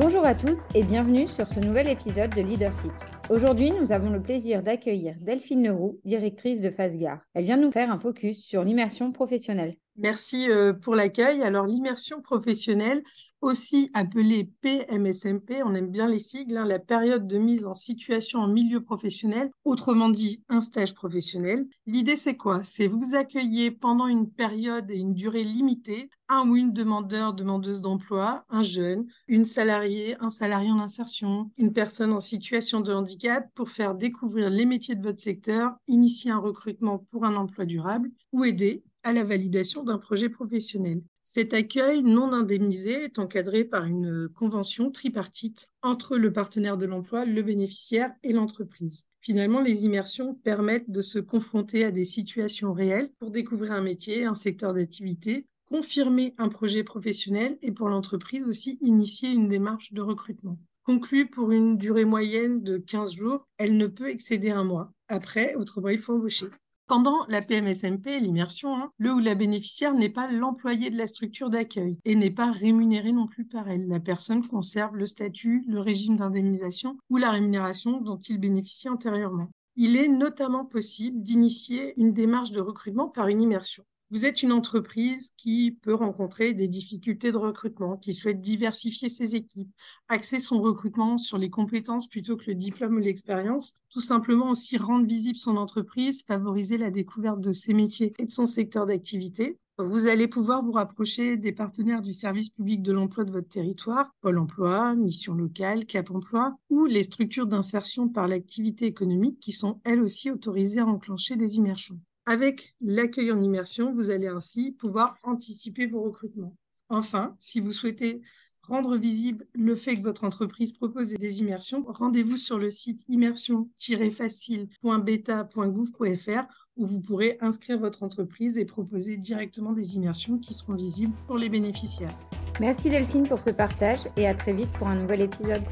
Bonjour à tous et bienvenue sur ce nouvel épisode de Leader Tips. Aujourd'hui, nous avons le plaisir d'accueillir Delphine Leroux, directrice de Fasgar. Elle vient nous faire un focus sur l'immersion professionnelle. Merci euh, pour l'accueil. Alors, l'immersion professionnelle, aussi appelée PMSMP, on aime bien les sigles, hein, la période de mise en situation en milieu professionnel, autrement dit un stage professionnel. L'idée, c'est quoi? C'est vous accueillir pendant une période et une durée limitée un ou une demandeur, demandeuse d'emploi, un jeune, une salariée, un salarié en insertion, une personne en situation de handicap pour faire découvrir les métiers de votre secteur, initier un recrutement pour un emploi durable ou aider à la validation d'un projet professionnel. Cet accueil non indemnisé est encadré par une convention tripartite entre le partenaire de l'emploi, le bénéficiaire et l'entreprise. Finalement, les immersions permettent de se confronter à des situations réelles pour découvrir un métier, un secteur d'activité, confirmer un projet professionnel et pour l'entreprise aussi initier une démarche de recrutement. Conclue pour une durée moyenne de 15 jours, elle ne peut excéder un mois. Après, autrement, il faut embaucher. Pendant la PMSMP, l'immersion, hein, le ou la bénéficiaire n'est pas l'employé de la structure d'accueil et n'est pas rémunéré non plus par elle. La personne conserve le statut, le régime d'indemnisation ou la rémunération dont il bénéficie antérieurement. Il est notamment possible d'initier une démarche de recrutement par une immersion. Vous êtes une entreprise qui peut rencontrer des difficultés de recrutement, qui souhaite diversifier ses équipes, axer son recrutement sur les compétences plutôt que le diplôme ou l'expérience, tout simplement aussi rendre visible son entreprise, favoriser la découverte de ses métiers et de son secteur d'activité. Vous allez pouvoir vous rapprocher des partenaires du service public de l'emploi de votre territoire, Pôle emploi, Mission locale, Cap emploi, ou les structures d'insertion par l'activité économique qui sont elles aussi autorisées à enclencher des immersions. Avec l'accueil en immersion, vous allez ainsi pouvoir anticiper vos recrutements. Enfin, si vous souhaitez rendre visible le fait que votre entreprise propose des immersions, rendez-vous sur le site immersion-facile.beta.gouv.fr où vous pourrez inscrire votre entreprise et proposer directement des immersions qui seront visibles pour les bénéficiaires. Merci Delphine pour ce partage et à très vite pour un nouvel épisode.